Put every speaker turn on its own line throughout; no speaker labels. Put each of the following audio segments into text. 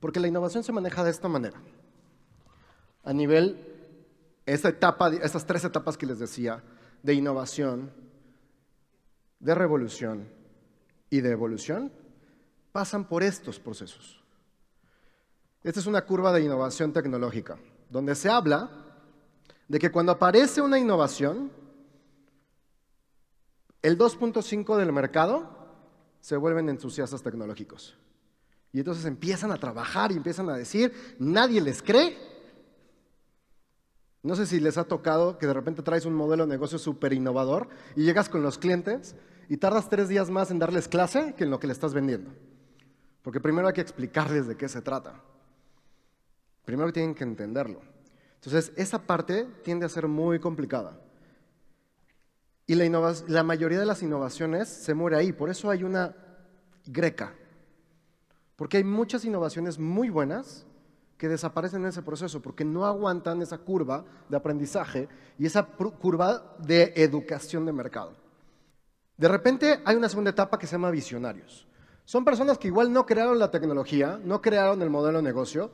Porque la innovación se maneja de esta manera. A nivel, esta etapa, estas tres etapas que les decía, de innovación, de revolución y de evolución, pasan por estos procesos. Esta es una curva de innovación tecnológica, donde se habla de que cuando aparece una innovación, el 2.5 del mercado se vuelven entusiastas tecnológicos. Y entonces empiezan a trabajar y empiezan a decir, nadie les cree. No sé si les ha tocado que de repente traes un modelo de negocio súper innovador y llegas con los clientes y tardas tres días más en darles clase que en lo que le estás vendiendo. Porque primero hay que explicarles de qué se trata. Primero tienen que entenderlo. Entonces, esa parte tiende a ser muy complicada. Y la, la mayoría de las innovaciones se muere ahí. Por eso hay una greca. Porque hay muchas innovaciones muy buenas que desaparecen en ese proceso porque no aguantan esa curva de aprendizaje y esa curva de educación de mercado. De repente hay una segunda etapa que se llama visionarios. Son personas que igual no crearon la tecnología, no crearon el modelo de negocio,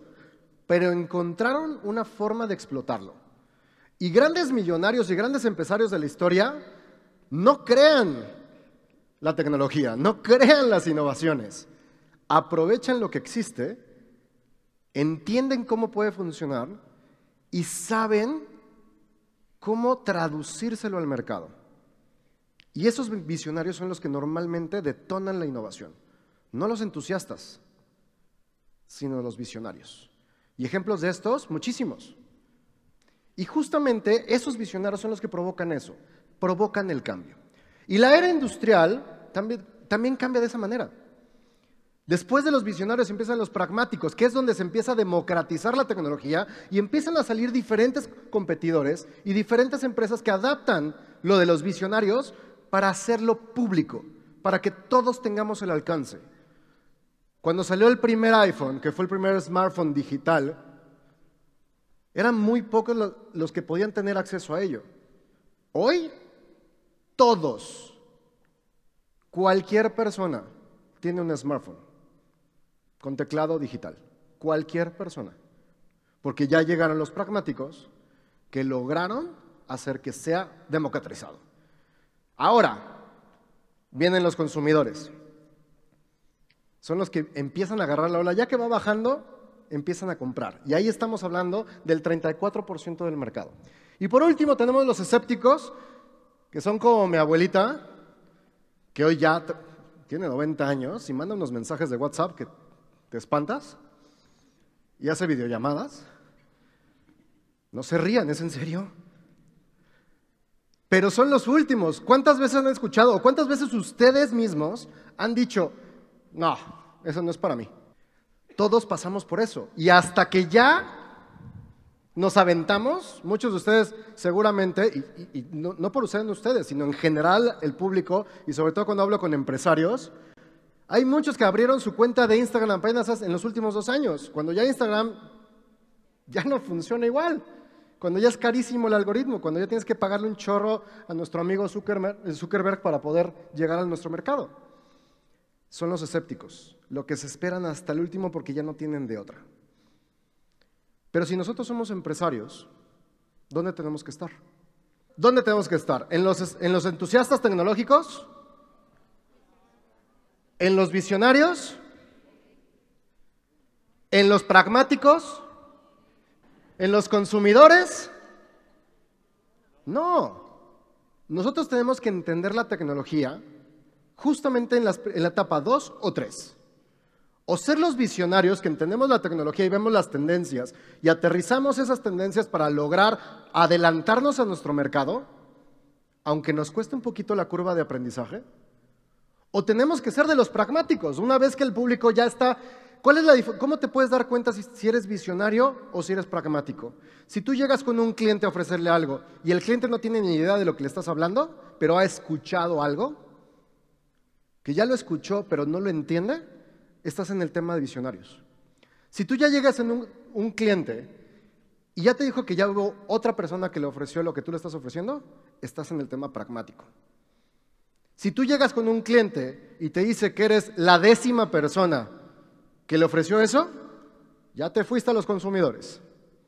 pero encontraron una forma de explotarlo. Y grandes millonarios y grandes empresarios de la historia no crean la tecnología, no crean las innovaciones, aprovechan lo que existe, entienden cómo puede funcionar y saben cómo traducírselo al mercado. Y esos visionarios son los que normalmente detonan la innovación, no los entusiastas, sino los visionarios. Y ejemplos de estos, muchísimos. Y justamente esos visionarios son los que provocan eso provocan el cambio. Y la era industrial también, cambia de esa manera. Después de los visionarios empiezan los pragmáticos, que es donde se empieza a democratizar la tecnología y empiezan a salir diferentes competidores y diferentes empresas que adaptan lo de los visionarios para hacerlo público, para que todos tengamos el alcance. Cuando salió el primer iPhone, que fue el primer smartphone digital, eran muy pocos los que podían tener acceso a ello. Hoy todos, cualquier persona tiene un smartphone con teclado digital. Cualquier persona. Porque ya llegaron los pragmáticos que lograron hacer que sea democratizado. Ahora, vienen los consumidores. Son los que empiezan a agarrar la ola. Ya que va bajando, empiezan a comprar. Y ahí estamos hablando del 34% del mercado. Y por último tenemos los escépticos, que son como mi abuelita, que hoy ya tiene 90 años y manda unos mensajes de WhatsApp que te espantas y hace videollamadas. No se rían, ¿es en serio? Pero son los últimos. ¿Cuántas veces han escuchado o cuántas veces ustedes mismos han dicho, no, eso no es para mí? Todos pasamos por eso. Y hasta que ya nos aventamos, muchos de ustedes seguramente, y, no, por ustedes, ustedes, sino en general el público, y sobre todo cuando hablo con empresarios, hay muchos que abrieron su cuenta de Instagram apenas en los últimos dos años, cuando ya Instagram ya no funciona igual, cuando ya es carísimo el algoritmo, cuando ya tienes que pagarle un chorro a nuestro amigo Zuckerberg, Zuckerberg para poder llegar a nuestro mercado. Son los escépticos, lo que se esperan hasta el último porque ya no tienen de otra. Pero si nosotros somos empresarios, ¿dónde tenemos que estar? ¿Dónde tenemos que estar? ¿En los, en los entusiastas tecnológicos? ¿En los visionarios? ¿En los pragmáticos? ¿En los consumidores? No. Nosotros tenemos que entender la tecnología justamente en, la etapa 2 o 3. O ser los visionarios que entendemos la tecnología y vemos las tendencias y aterrizamos esas tendencias para lograr adelantarnos a nuestro mercado, aunque nos cueste un poquito la curva de aprendizaje. O tenemos que ser de los pragmáticos, una vez que el público ya está... ¿Cuál es la ¿Cómo te puedes dar cuenta si, eres visionario o si eres pragmático? Si tú llegas con un cliente a ofrecerle algo y el cliente no tiene ni idea de lo que le estás hablando, pero ha escuchado algo, que ya lo escuchó pero no lo entiende, estás en el tema de visionarios. Si tú ya llegas en un, cliente y ya te dijo que ya hubo otra persona que le ofreció lo que tú le estás ofreciendo, estás en el tema pragmático. Si tú llegas con un cliente y te dice que eres la décima persona que le ofreció eso, Ya te fuiste a los consumidores.